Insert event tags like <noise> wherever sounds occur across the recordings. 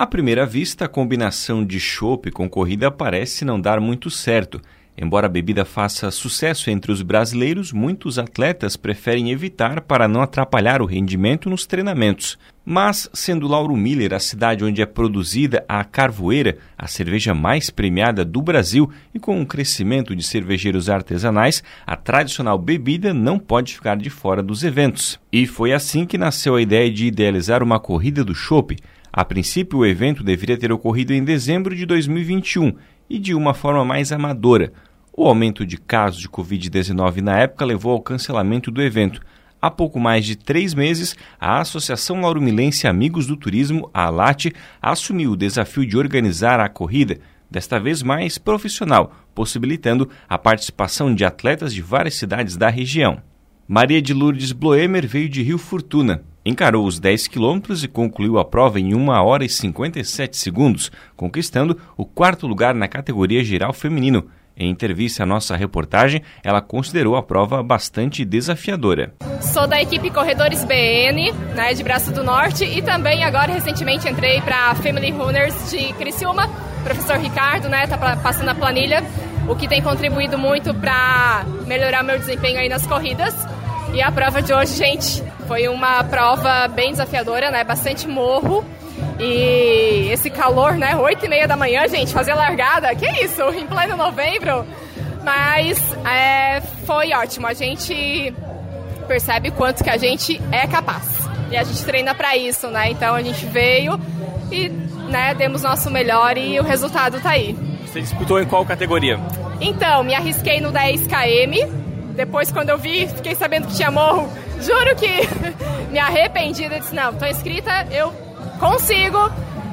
À primeira vista, a combinação de chopp com corrida parece não dar muito certo. Embora a bebida faça sucesso entre os brasileiros, muitos atletas preferem evitar para não atrapalhar o rendimento nos treinamentos. Mas, sendo Lauro Miller a cidade onde é produzida a Carvoeira, a cerveja mais premiada do Brasil, e com um crescimento de cervejeiros artesanais, a tradicional bebida não pode ficar de fora dos eventos. E foi assim que nasceu a ideia de idealizar uma corrida do chopp. A princípio, o evento deveria ter ocorrido em dezembro de 2021 e de uma forma mais amadora. O aumento de casos de Covid-19 na época levou ao cancelamento do evento. Há pouco mais de três meses, a Associação Lauromilense Amigos do Turismo, a ALAT, assumiu o desafio de organizar a corrida, desta vez mais profissional, possibilitando a participação de atletas de várias cidades da região. Maria de Lourdes Bloemer veio de Rio Fortuna. Encarou os 10 quilômetros e concluiu a prova em 1 hora e 57 segundos, conquistando o quarto lugar na categoria geral feminino. Em entrevista à nossa reportagem, ela considerou a prova bastante desafiadora. Sou da equipe Corredores BN, né, de Braço do Norte, e também agora recentemente entrei para a Family Runners de Criciúma. O professor Ricardo, né, tá passando a planilha, o que tem contribuído muito para melhorar meu desempenho aí nas corridas. E a prova de hoje, gente, foi uma prova bem desafiadora, né? Bastante morro. E esse calor, né? 8 e meia da manhã, gente, fazer largada, que isso? Em pleno novembro. Mas é, foi ótimo. A gente percebe quanto que a gente é capaz. E a gente treina para isso, né? Então a gente veio e né, demos nosso melhor e o resultado tá aí. Você disputou em qual categoria? Então, me arrisquei no 10 km depois, quando eu vi, fiquei sabendo que tinha morro, juro que <laughs> me arrependi. Eu disse: não, tô inscrita, eu consigo.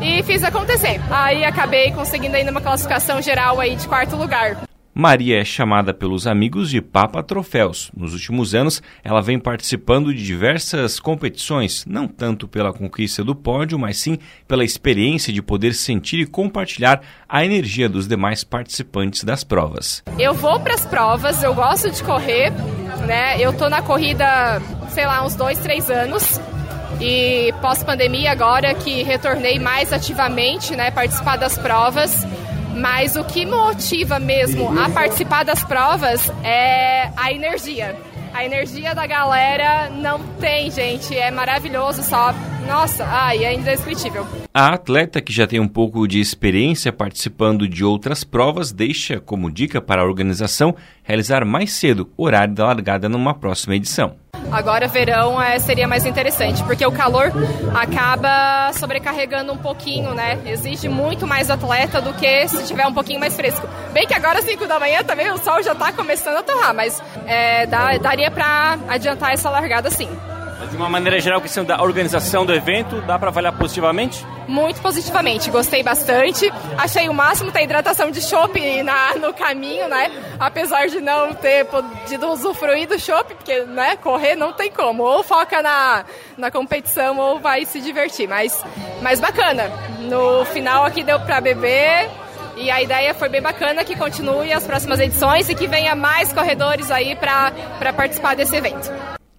E fiz acontecer. Aí acabei conseguindo ainda uma classificação geral aí de quarto lugar. Maria é chamada pelos amigos de Papa Troféus. Nos últimos anos, ela vem participando de diversas competições, não tanto pela conquista do pódio, mas sim pela experiência de poder sentir e compartilhar a energia dos demais participantes das provas. Eu vou para as provas, eu gosto de correr, né? Eu tô na corrida, sei lá, uns dois, três anos. E pós-pandemia agora que retornei mais ativamente, né, participar das provas mas o que motiva mesmo a participar das provas é a energia. A energia da galera não tem, gente. É maravilhoso só. Nossa, ai, é indescritível. A atleta que já tem um pouco de experiência participando de outras provas deixa como dica para a organização realizar mais cedo o horário da largada numa próxima edição. Agora, verão é, seria mais interessante, porque o calor acaba sobrecarregando um pouquinho, né? Exige muito mais atleta do que se tiver um pouquinho mais fresco. Bem que agora, 5 da manhã, também o sol já está começando a torrar, mas é, dá, daria para adiantar essa largada sim. De uma maneira geral, a questão da organização do evento, dá para avaliar positivamente? Muito positivamente, gostei bastante. Achei o máximo ter hidratação de chopp no caminho, né? Apesar de não ter podido usufruir do chopp, porque né, correr não tem como. Ou foca na, na competição ou vai se divertir. Mas, mas bacana. No final aqui deu para beber, e a ideia foi bem bacana que continue as próximas edições e que venha mais corredores aí para participar desse evento.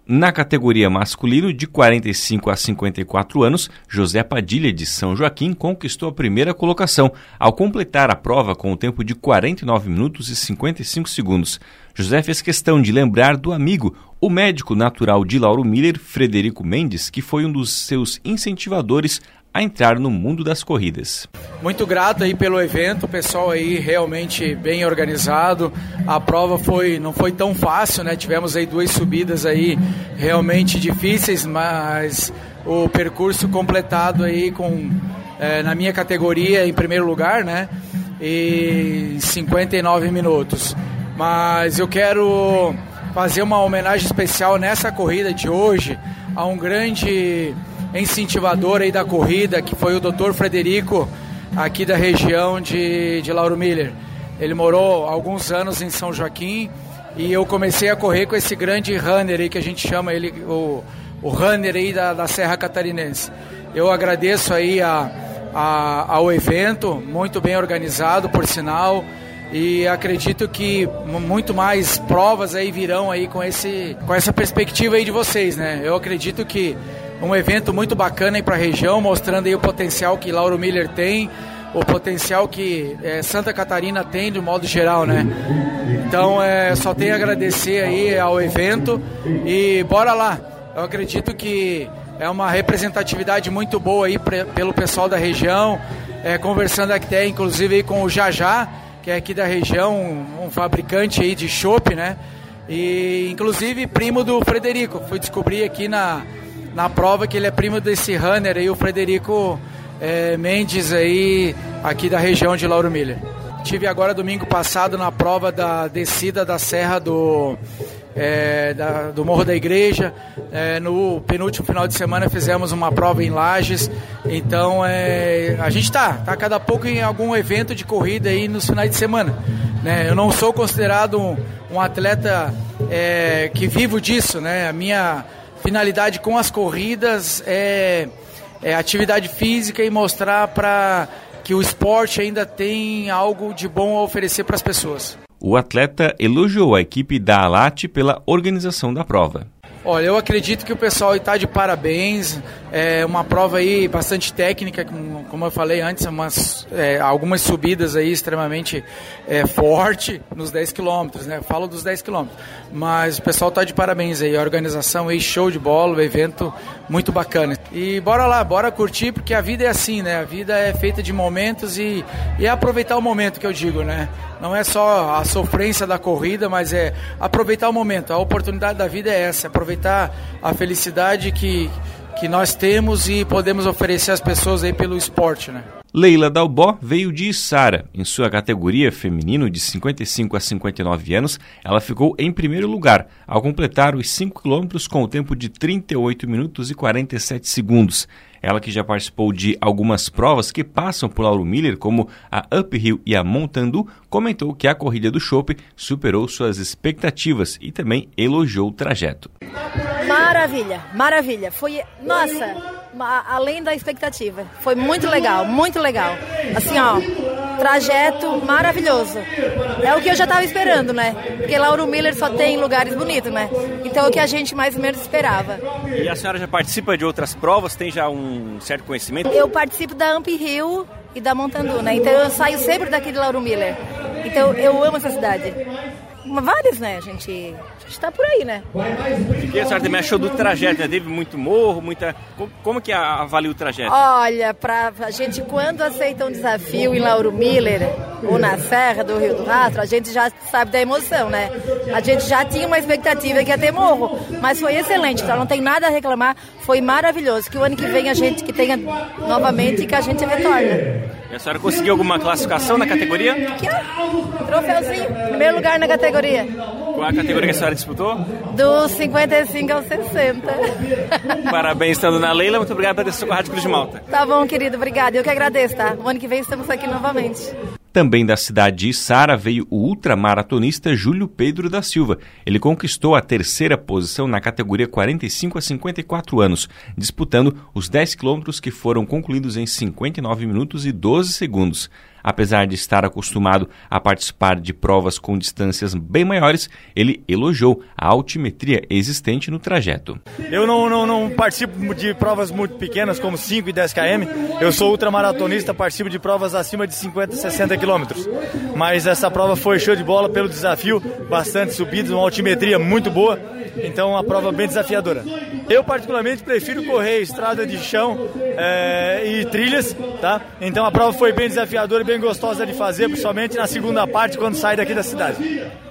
Na categoria masculino, de 45 a 54 anos, José Padilha de São Joaquim conquistou a primeira colocação, ao completar a prova com o tempo de 49 minutos e 55 segundos. José fez questão de lembrar do amigo, o médico natural de Lauro Miller, Frederico Mendes, que foi um dos seus incentivadores a entrar no mundo das corridas. Muito grato aí pelo evento, o pessoal aí realmente bem organizado. A prova foi não foi tão fácil, né? Tivemos aí duas subidas aí realmente difíceis, mas o percurso completado aí com é, na minha categoria em primeiro lugar, né? E 59 minutos. Mas eu quero fazer uma homenagem especial nessa corrida de hoje a um grande incentivador aí da corrida, que foi o Dr. Frederico, aqui da região de, de Lauro Miller. Ele morou alguns anos em São Joaquim e eu comecei a correr com esse grande runner aí que a gente chama ele, o, o runner aí da, da Serra Catarinense. Eu agradeço aí a, a, ao evento, muito bem organizado, por sinal e acredito que muito mais provas aí virão aí com esse com essa perspectiva aí de vocês, né? Eu acredito que um evento muito bacana para a região, mostrando aí o potencial que Lauro Miller tem, o potencial que é, Santa Catarina tem de modo geral, né? Então, é, só tenho a agradecer aí ao evento e bora lá. Eu acredito que é uma representatividade muito boa aí pra, pelo pessoal da região, é, conversando até inclusive aí com o Jajá, que é aqui da região, um, fabricante aí de chopp, né? E inclusive primo do Frederico. Fui descobrir aqui na, na prova que ele é primo desse runner aí, o Frederico é, Mendes aí, aqui da região de Lauro Miller. Tive agora domingo passado na prova da descida da Serra do é, da, do Morro da Igreja. É, no penúltimo final de semana fizemos uma prova em Lages. Então é, a gente está tá cada pouco em algum evento de corrida aí nos finais de semana. Né? Eu não sou considerado um, um atleta é, que vivo disso. Né? A minha finalidade com as corridas é, é atividade física e mostrar para que o esporte ainda tem algo de bom a oferecer para as pessoas. O atleta elogiou a equipe da Alate pela organização da prova. Olha, eu acredito que o pessoal está de parabéns. É uma prova aí bastante técnica, como eu falei antes, umas, é, algumas subidas aí extremamente é, forte nos 10 quilômetros, né? falo dos 10 quilômetros. Mas o pessoal está de parabéns aí, a organização aí, show de bola, o evento muito bacana. E bora lá, bora curtir, porque a vida é assim, né? A vida é feita de momentos e, e é aproveitar o momento que eu digo, né? Não é só a sofrência da corrida, mas é aproveitar o momento. A oportunidade da vida é essa, aproveitar a felicidade que, que nós temos e podemos oferecer às pessoas aí pelo esporte, né? Leila Dalbó veio de Içara. Em sua categoria feminino de 55 a 59 anos, ela ficou em primeiro lugar, ao completar os 5 quilômetros com o tempo de 38 minutos e 47 segundos. Ela que já participou de algumas provas que passam por Lauro Miller, como a Uphill e a Montandu, comentou que a corrida do Chopp superou suas expectativas e também elogiou o trajeto. Maravilha, maravilha. Foi, nossa, além da expectativa. Foi muito legal, muito legal. Assim, ó, trajeto maravilhoso. É o que eu já estava esperando, né? Porque Lauro Miller só tem lugares bonitos, né? Então é o que a gente mais ou menos esperava. E a senhora já participa de outras provas? Tem já um certo conhecimento? Eu participo da Amp Rio e da Montandu, né? Então eu saio sempre daqui de Lauro Miller. Então eu amo essa cidade. Vários, né? A gente está por aí, né? O que a senhora também achou do trajeto? Né? Teve muito morro, muita. Como que avalia o trajeto? Olha, pra a gente quando aceita um desafio em Lauro Miller ou na Serra do Rio do Rastro, a gente já sabe da emoção, né? A gente já tinha uma expectativa que ia ter morro, mas foi excelente, então não tem nada a reclamar, foi maravilhoso. Que o ano que vem a gente que tenha novamente e que a gente retorne. E a senhora conseguiu alguma classificação na categoria? Aqui, ó. Troféuzinho. Primeiro lugar na categoria. Qual a categoria que a senhora disputou? Do 55 ao 60. <laughs> Parabéns, estando na Leila. Muito obrigado por ter Rádio Cruz de Malta. Tá bom, querido. Obrigado. Eu que agradeço, tá? O ano que vem estamos aqui novamente. Também da cidade de Sara veio o ultramaratonista Júlio Pedro da Silva. Ele conquistou a terceira posição na categoria 45 a 54 anos, disputando os 10 quilômetros que foram concluídos em 59 minutos e 12 segundos. Apesar de estar acostumado a participar de provas com distâncias bem maiores, ele elogiou a altimetria existente no trajeto. Eu não, não, não participo de provas muito pequenas, como 5 e 10 km. Eu sou ultramaratonista, participo de provas acima de 50, 60 quilômetros. Mas essa prova foi show de bola pelo desafio, bastante subidas, uma altimetria muito boa. Então, uma prova bem desafiadora. Eu, particularmente, prefiro correr estrada de chão é, e trilhas, tá? Então, a prova foi bem desafiadora e bem gostosa de fazer, principalmente na segunda parte, quando sai daqui da cidade.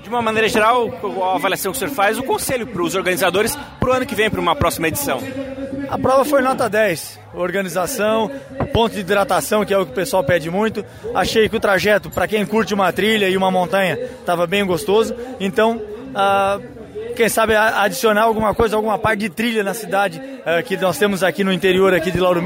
De uma maneira geral, a avaliação que o senhor faz, o conselho para os organizadores para o ano que vem, para uma próxima edição? A prova foi nota 10. Organização, ponto de hidratação, que é o que o pessoal pede muito. Achei que o trajeto, para quem curte uma trilha e uma montanha, estava bem gostoso. Então, uh, quem sabe adicionar alguma coisa, alguma parte de trilha na cidade uh, que nós temos aqui no interior aqui de Lauro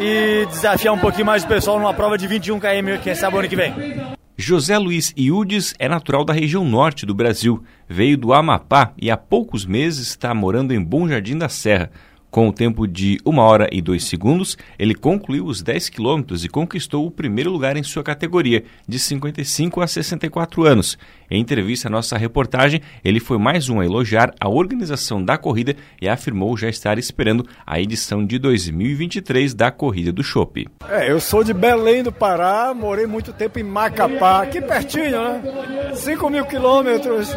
e desafiar um pouquinho mais o pessoal numa prova de 21 km, quem sabe ano que vem. José Luiz Iudes é natural da região norte do Brasil. Veio do Amapá e há poucos meses está morando em Bom Jardim da Serra. Com o tempo de 1 hora e 2 segundos, ele concluiu os 10 quilômetros e conquistou o primeiro lugar em sua categoria, de 55 a 64 anos. Em entrevista à nossa reportagem, ele foi mais um a elogiar a organização da corrida e afirmou já estar esperando a edição de 2023 da Corrida do Chopp. É, eu sou de Belém do Pará, morei muito tempo em Macapá, aqui pertinho, né? 5 mil quilômetros.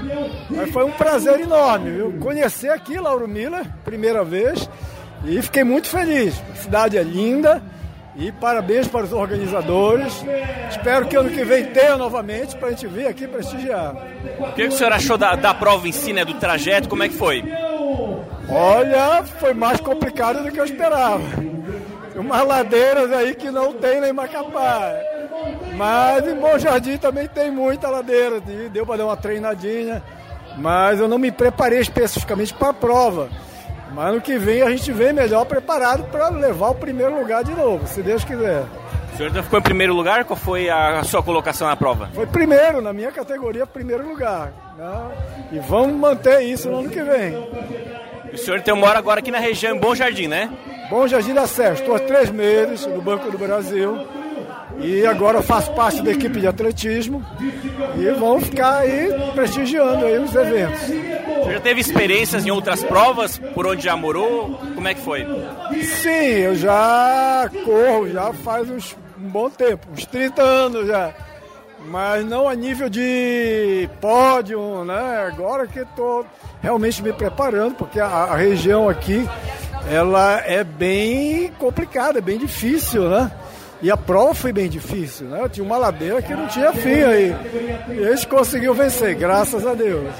Mas foi um prazer enorme, viu? Conhecer aqui Lauro Miller, primeira vez, e fiquei muito feliz. A cidade é linda e parabéns para os organizadores. Espero que ano que vem tenha novamente para a gente vir aqui prestigiar. O que, que o senhor achou da, da prova em si, né, do trajeto? Como é que foi? Olha, foi mais complicado do que eu esperava. Umas ladeiras aí que não tem nem Macapá. Mas em Bom Jardim também tem muita ladeira. Deu para dar uma treinadinha. Mas eu não me preparei especificamente para a prova. Mas no que vem a gente vem melhor preparado para levar o primeiro lugar de novo, se Deus quiser. O senhor já ficou em primeiro lugar? Qual foi a sua colocação na prova? Foi primeiro, na minha categoria, primeiro lugar. Né? E vamos manter isso no ano que vem. O senhor tem uma hora agora aqui na região, em Bom Jardim, né? Bom Jardim da Serra. Estou há três meses no Banco do Brasil. E agora faço parte da equipe de atletismo. E vamos ficar aí prestigiando aí os eventos. Você já teve experiências em outras provas? Por onde já morou? Como é que foi? Sim, eu já corro, já faz uns, um bom tempo, uns 30 anos já. Mas não a nível de pódio, né? Agora que estou realmente me preparando, porque a, a região aqui ela é bem complicada, é bem difícil, né? E a prova foi bem difícil, né? Tinha uma ladeira que não tinha fim aí. E a gente conseguiu vencer, graças a Deus.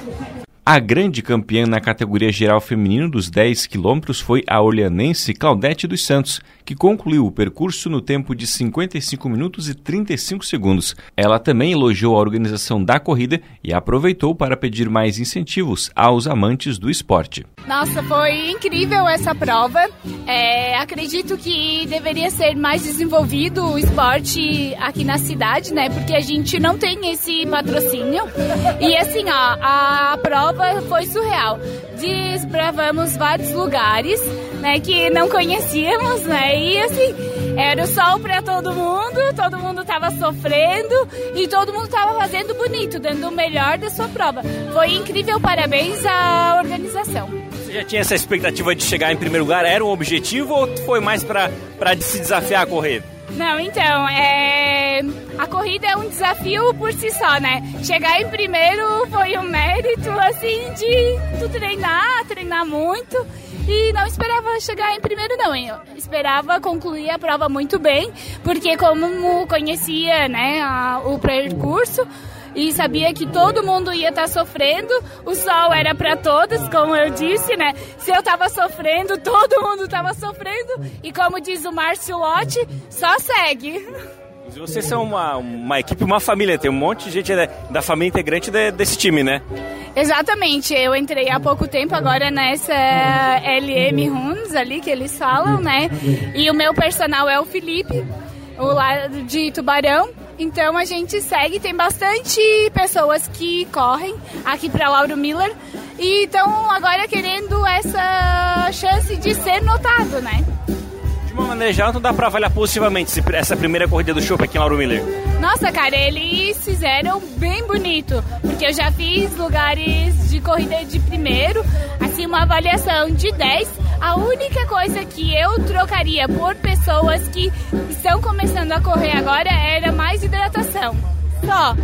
A grande campeã na categoria geral feminino dos 10 quilômetros foi a orleanense Claudete dos Santos, que concluiu o percurso no tempo de 55 minutos e 35 segundos. Ela também elogiou a organização da corrida e aproveitou para pedir mais incentivos aos amantes do esporte. Nossa, foi incrível essa prova. É, acredito que deveria ser mais desenvolvido o esporte aqui na cidade, né? Porque a gente não tem esse patrocínio. E assim, ó, a prova foi surreal. Desbravamos vários lugares, né? Que não conhecíamos, né? E assim, era o sol para todo mundo, todo mundo estava sofrendo e todo mundo estava fazendo bonito, dando o melhor da sua prova. Foi incrível, parabéns à organização. Você já tinha essa expectativa de chegar em primeiro lugar? Era um objetivo ou foi mais para se desafiar a correr? Não, então, é... a corrida é um desafio por si só, né? Chegar em primeiro foi um mérito, assim, de tu treinar, treinar muito e não esperava chegar em primeiro não, eu esperava concluir a prova muito bem, porque como conhecia, né, a, o percurso e sabia que todo mundo ia estar tá sofrendo, o sol era para todos, como eu disse, né? Se eu estava sofrendo, todo mundo estava sofrendo e como diz o Márcio Lotti, só segue. Vocês são uma, uma equipe, uma família, tem um monte de gente da família integrante de, desse time, né? Exatamente, eu entrei há pouco tempo agora nessa LM Runs ali que eles falam, né? E o meu personal é o Felipe, o lado de Tubarão. Então a gente segue, tem bastante pessoas que correm aqui para Lauro Miller e estão agora querendo essa chance de ser notado, né? De uma maneira geral, não dá para avaliar positivamente essa primeira corrida do show aqui em Lauro Miller. Nossa, cara, eles fizeram bem bonito, porque eu já fiz lugares de corrida de primeiro, assim, uma avaliação de 10. A única coisa que eu trocaria por pessoas que estão começando a correr agora era mais hidratação. Só.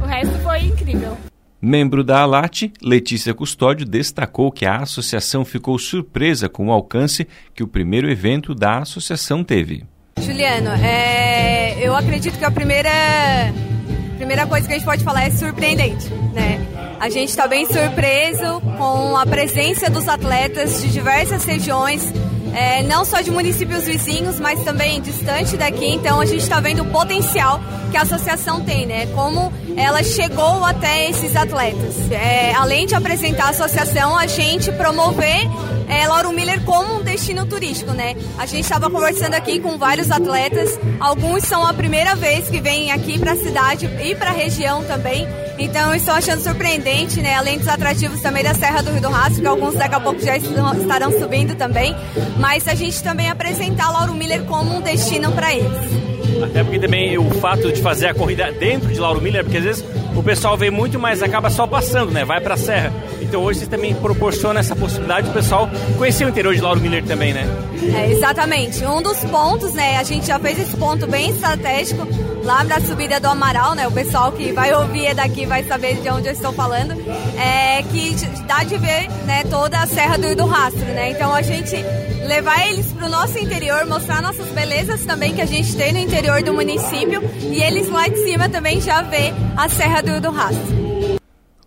O resto foi incrível. Membro da ALAT, Letícia Custódio destacou que a associação ficou surpresa com o alcance que o primeiro evento da associação teve. Juliano, é, eu acredito que a primeira, primeira coisa que a gente pode falar é surpreendente, né? A gente está bem surpreso com a presença dos atletas de diversas regiões é, não só de municípios vizinhos, mas também distante daqui. Então a gente está vendo o potencial que a associação tem, né? Como ela chegou até esses atletas. É, além de apresentar a associação, a gente promover é, Lauro Miller como um destino turístico, né? A gente estava conversando aqui com vários atletas, alguns são a primeira vez que vêm aqui para a cidade e para a região também. Então, estou achando surpreendente, né? Além dos atrativos também da Serra do Rio do Rastro, que alguns daqui a pouco já estarão subindo também. Mas a gente também apresentar Lauro Miller como um destino para eles. Até porque também o fato de fazer a corrida dentro de Lauro Miller, porque às vezes o pessoal vem muito, mas acaba só passando, né? Vai para a serra. Então hoje vocês também proporcionam essa possibilidade do pessoal conhecer o interior de Lauro Miller também, né? É, exatamente. Um dos pontos, né? A gente já fez esse ponto bem estratégico lá na subida do Amaral, né? O pessoal que vai ouvir é daqui vai saber de onde eu estou falando. É que dá de ver, né, toda a Serra do, do Rastro, né? Então a gente levar eles para o nosso interior, mostrar nossas belezas também que a gente tem no interior do município e eles lá de cima também já vê a Serra do, do Rastro.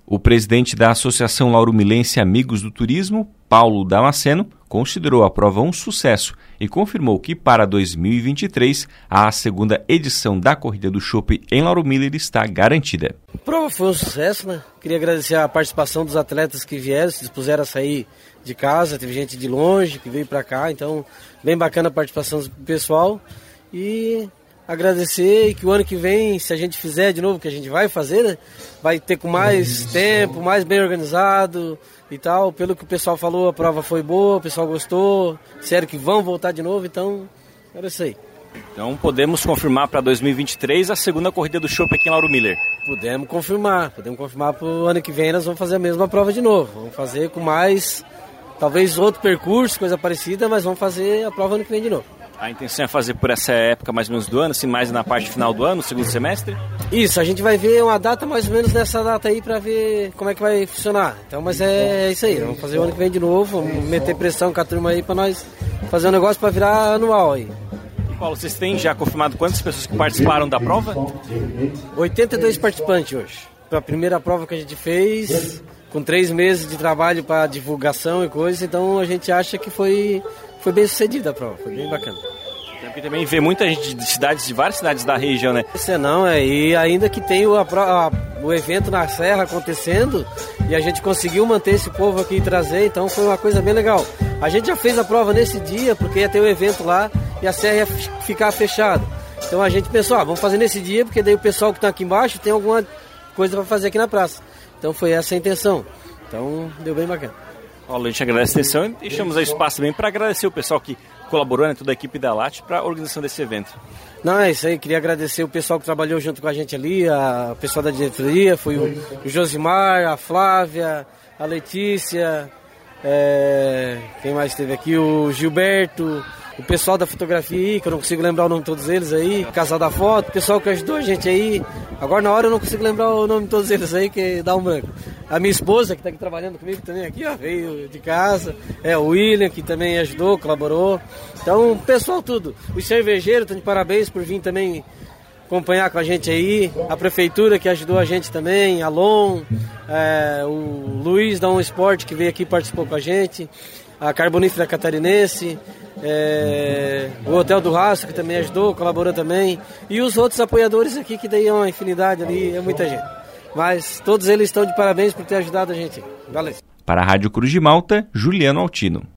O presidente da Associação Lauro Milense Amigos do Turismo, Paulo Damasceno, considerou a prova um sucesso e confirmou que para 2023 a segunda edição da Corrida do Chopp em Lauro Miller está garantida. A prova foi um sucesso, né? Queria agradecer a participação dos atletas que vieram, se dispuseram a sair de casa, teve gente de longe que veio para cá, então bem bacana a participação do pessoal e agradecer e que o ano que vem, se a gente fizer de novo, que a gente vai fazer, né? Vai ter com mais tempo, mais bem organizado e tal. Pelo que o pessoal falou, a prova foi boa, o pessoal gostou, disseram que vão voltar de novo, então era isso aí. Então podemos confirmar para 2023 a segunda corrida do Chopp aqui em Lauro Miller. Podemos confirmar, podemos confirmar para o ano que vem nós vamos fazer a mesma prova de novo. Vamos fazer com mais, talvez outro percurso, coisa parecida, mas vamos fazer a prova ano que vem de novo. A intenção é fazer por essa época mais ou menos do ano, assim, mais na parte final do ano, segundo semestre? Isso, a gente vai ver uma data mais ou menos nessa data aí para ver como é que vai funcionar. Então, mas é, isso aí, vamos fazer o ano que vem de novo, vamos meter pressão com a turma aí para nós fazer um negócio para virar anual aí. E Paulo, vocês têm já confirmado quantas pessoas que participaram da prova? 82 participantes hoje. Foi a primeira prova que a gente fez, com três meses de trabalho para divulgação e coisas, então a gente acha que foi foi bem sucedida a prova, foi bem bacana. Porque também vê muita gente de cidades, de várias cidades da região, né? Isso não, é, e ainda que tem o, a, o evento na Serra acontecendo, e a gente conseguiu manter esse povo aqui e trazer, então foi uma coisa bem legal. A gente já fez a prova nesse dia, porque ia ter o um evento lá e a Serra ia ficar fechada. Então a gente pensou, ah, vamos fazer nesse dia, porque daí o pessoal que está aqui embaixo tem alguma coisa para fazer aqui na praça. Então foi essa a intenção. Então deu bem bacana. Paulo, a gente agradece a atenção e deixamos espaço também para agradecer o pessoal que colaborou, né, toda a equipe da LAT, para a organização desse evento. Não, é isso aí. Queria agradecer o pessoal que trabalhou junto com a gente ali, a pessoal da diretoria, foi o, o Josimar, a Flávia, a Letícia, é, quem mais esteve aqui? O Gilberto, o pessoal da fotografia aí, que eu não consigo lembrar o nome de todos eles aí, casal da foto, o pessoal que ajudou a gente aí. Agora na hora eu não consigo lembrar o nome de todos eles aí, que dá um branco. A minha esposa, que está aqui trabalhando comigo também aqui, ó, veio de casa. É, o William, que também ajudou, colaborou. Então, pessoal tudo. Os cervejeiros estão de parabéns por vir também acompanhar com a gente aí. A prefeitura que ajudou a gente também, Alon, é, o Luiz da Um Esporte que veio aqui e participou com a gente, a Carbonífera Catarinense, é, o Hotel do Rastro que também ajudou, colaborou também, e os outros apoiadores aqui que daí é uma infinidade ali, é muita gente. Mas todos eles estão de parabéns por ter ajudado a gente. Valeu. Para a Rádio Cruz de Malta, Juliano Altino.